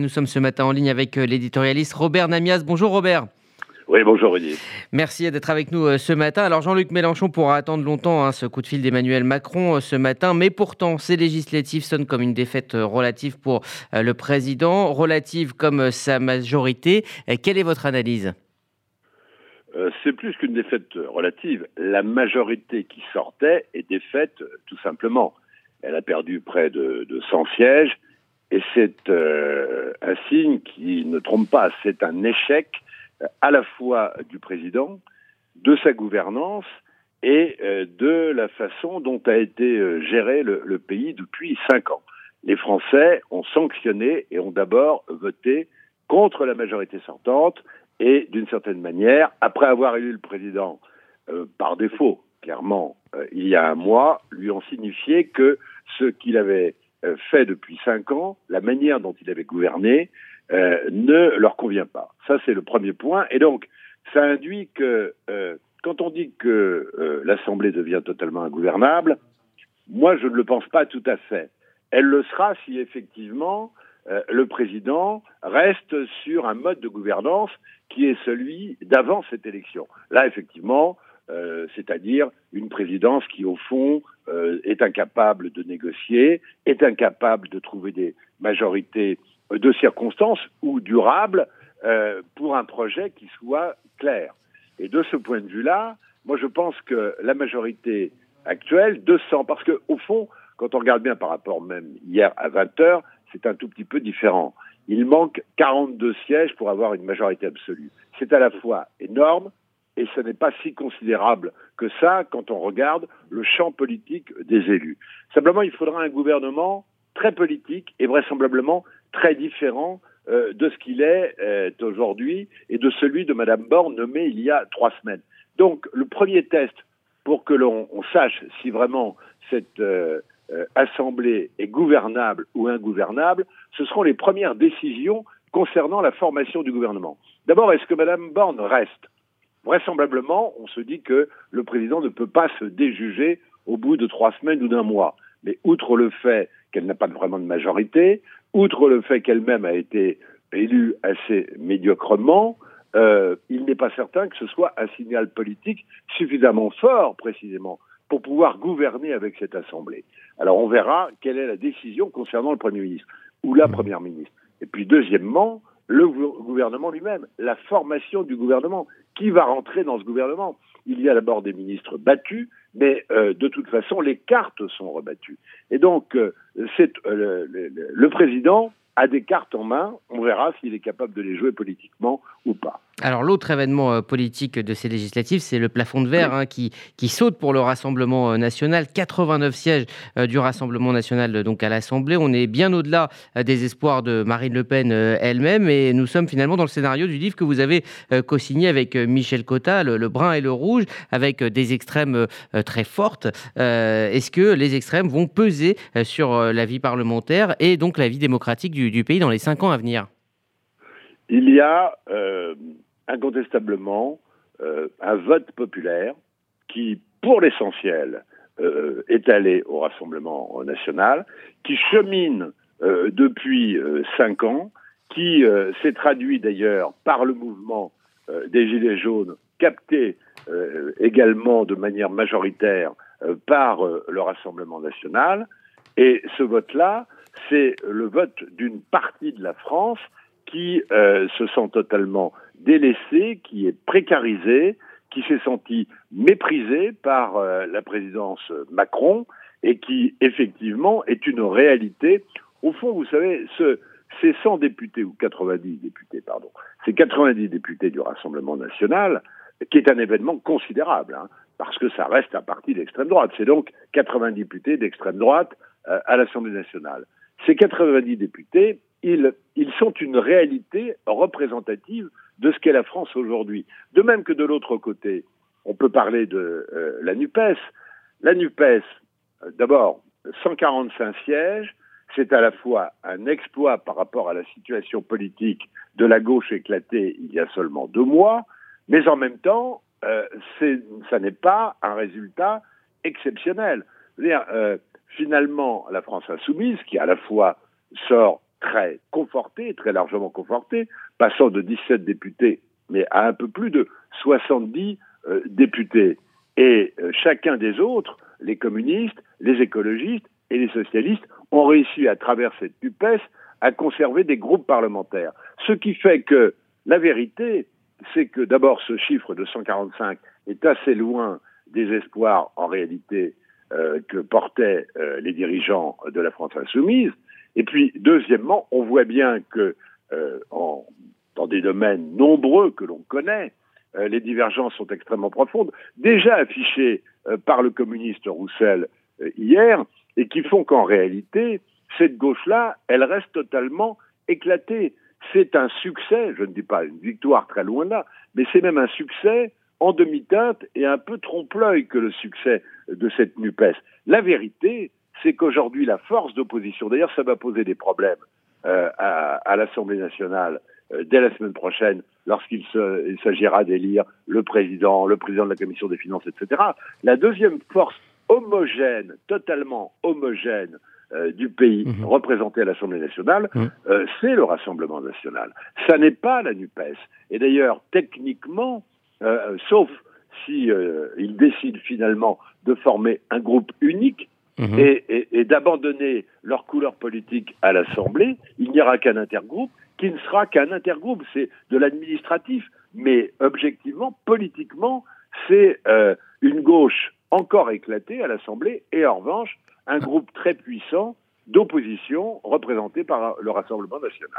Nous sommes ce matin en ligne avec euh, l'éditorialiste Robert Namias. Bonjour Robert. Oui, bonjour Rudy. Merci d'être avec nous euh, ce matin. Alors Jean-Luc Mélenchon pourra attendre longtemps hein, ce coup de fil d'Emmanuel Macron euh, ce matin, mais pourtant ces législatives sonnent comme une défaite relative pour le président, relative comme sa majorité. Quelle est votre analyse? C'est plus qu'une défaite relative. La majorité qui sortait est défaite tout simplement. Elle a perdu près de, de 100 sièges et c'est euh, un signe qui ne trompe pas, c'est un échec euh, à la fois du président, de sa gouvernance et euh, de la façon dont a été géré le, pays depuis cinq ans. Les Français ont sanctionné et ont d'abord voté contre la majorité sortante et d'une certaine manière, après avoir élu le président par défaut, clairement, il y a un mois, lui ont signifié que ce qu'il avait euh, fait depuis cinq ans, la manière dont il avait gouverné euh, ne leur convient pas. Ça, c'est le premier point. Et donc, ça induit que euh, quand on dit que l'Assemblée devient totalement ingouvernable, moi, je ne le pense pas tout à fait. Elle le sera si effectivement le président reste sur un mode de gouvernance qui est celui d'avant cette élection. Là, effectivement, euh, c'est-à-dire une présidence qui, au fond, euh, est incapable de négocier, est incapable de trouver des majorités de circonstances ou durables euh, pour un projet qui soit clair. Et de ce point de vue-là, moi je pense que la majorité actuelle, 200, parce que au fond, quand on regarde bien par rapport même hier à 20 heures, c'est un tout petit peu différent. Il manque 42 sièges pour avoir une majorité absolue. C'est à la fois énorme, et ce n'est pas si considérable que ça quand on regarde le champ politique des élus. Simplement, il faudra un gouvernement très politique et vraisemblablement très différent euh, de ce qu'il est euh, aujourd'hui et de celui de Madame Borne nommé il y a trois semaines. Donc, le premier test pour que l'on sache si vraiment cette euh, assemblée est gouvernable ou ingouvernable, ce seront les premières décisions concernant la formation du gouvernement. D'abord, est-ce que Madame Borne reste? Vraisemblablement, on se dit que le président ne peut pas se déjuger au bout de trois semaines ou d'un mois. Mais outre le fait qu'elle n'a pas vraiment de majorité, outre le fait qu'elle-même a été élue assez médiocrement, euh, il n'est pas certain que ce soit un signal politique suffisamment fort, précisément, pour pouvoir gouverner avec cette Assemblée. Alors on verra quelle est la décision concernant le Premier ministre ou la Première ministre. Et puis deuxièmement, le gouvernement lui-même, la formation du gouvernement. Qui va rentrer dans ce gouvernement? Il y a d'abord des ministres battus, mais euh, de toute façon, les cartes sont rebattues. Et donc, euh, euh, le, président a des cartes en main. On verra s'il est capable de les jouer politiquement ou pas. Alors l'autre événement euh, politique de ces législatives, c'est le plafond de verre hein, qui, qui saute pour le Rassemblement euh, national. 89 sièges euh, du Rassemblement national donc à l'Assemblée. On est bien au-delà des espoirs de Marine Le Pen elle-même et nous sommes finalement dans le scénario du livre que vous avez co-signé avec Michel Cotta, le, brun et le rouge, avec des extrêmes très fortes. Est-ce que les extrêmes vont peser sur la vie parlementaire et donc la vie démocratique du, du pays dans les cinq ans à venir? Il y a incontestablement euh, un vote populaire qui, pour l'essentiel, euh, est allé au Rassemblement national, qui chemine euh, depuis cinq ans, qui s'est traduit d'ailleurs par le mouvement des Gilets jaunes, capté également de manière majoritaire par le Rassemblement national. Et ce vote-là, c'est le vote d'une partie de la France qui se sent totalement délaissé, qui est précarisé, qui s'est senti méprisé par euh, la présidence Macron et qui effectivement est une réalité. Au fond, vous savez, ce, ces 100 députés, ou 90 députés, pardon, ces 90 députés du Rassemblement national, qui est un événement considérable, hein, parce que ça reste un parti d'extrême droite. C'est donc 80 députés d'extrême droite euh, à l'Assemblée nationale. Ces 90 députés, ils, sont une réalité représentative de ce qu'est la France aujourd'hui. De même que de l'autre côté, on peut parler de euh, la NUPES. La NUPES, euh, d'abord, 145 sièges, c'est à la fois un exploit par rapport à la situation politique de la gauche éclatée il y a seulement deux mois, mais en même temps, euh, ça n'est pas un résultat exceptionnel. euh, finalement, la France insoumise, qui à la fois sort très conforté, très largement conforté, passant de 17 députés, mais à un peu plus de 70 euh, députés. Et euh, chacun des autres, les communistes, les écologistes et les socialistes, ont réussi à travers cette NUPES à conserver des groupes parlementaires. Ce qui fait que la vérité, c'est que d'abord ce chiffre de 145 est assez loin des espoirs en réalité euh, que portaient euh, les dirigeants de la France insoumise. Et puis, deuxièmement, on voit bien que euh, dans des domaines nombreux que l'on connaît, les divergences sont extrêmement profondes, déjà affichées par le communiste Roussel hier, et qui font qu'en réalité, cette gauche-là, elle reste totalement éclatée. C'est un succès, je ne dis pas une victoire très loin là, mais c'est même un succès en demi-teinte et un peu trompe-l'œil que le succès de cette NUPES. La vérité, c'est qu'aujourd'hui, la force d'opposition, d'ailleurs, ça va poser des problèmes euh, à, à l'Assemblée nationale euh, dès la semaine prochaine, lorsqu'il s'agira d'élire le président, le président de la commission des finances, etc. La deuxième force homogène, totalement homogène euh, du pays mmh. représenté à l'Assemblée nationale, mmh. euh, c'est le Rassemblement national. Ça n'est pas la NUPES. Et d'ailleurs, techniquement, euh, sauf si ils décident finalement de former un groupe unique et, et, et d'abandonner leur couleur politique à l'Assemblée, il n'y aura qu'un intergroupe qui ne sera qu'un intergroupe. C'est de l'administratif, mais objectivement, politiquement, c'est euh, une gauche encore éclatée à l'Assemblée et en revanche un groupe très puissant d'opposition représenté par le Rassemblement national.